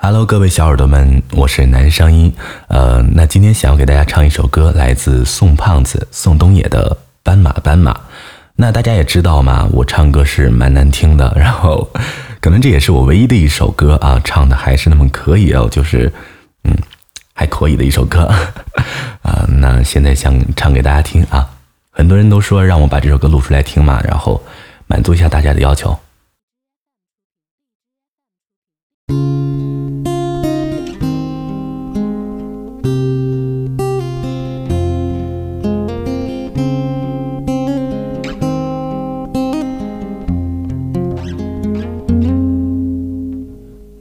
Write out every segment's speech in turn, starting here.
Hello，各位小耳朵们，我是男声音。呃，那今天想要给大家唱一首歌，来自宋胖子宋冬野的《斑马斑马》。那大家也知道嘛，我唱歌是蛮难听的，然后 可能这也是我唯一的一首歌啊，唱的还是那么可以哦，就是嗯还可以的一首歌 啊。那现在想唱给大家听啊，很多人都说让我把这首歌录出来听嘛，然后满足一下大家的要求。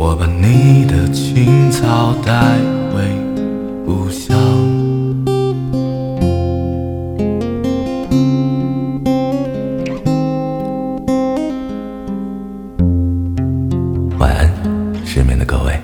我把你的青草带回故乡。晚安，失眠的各位。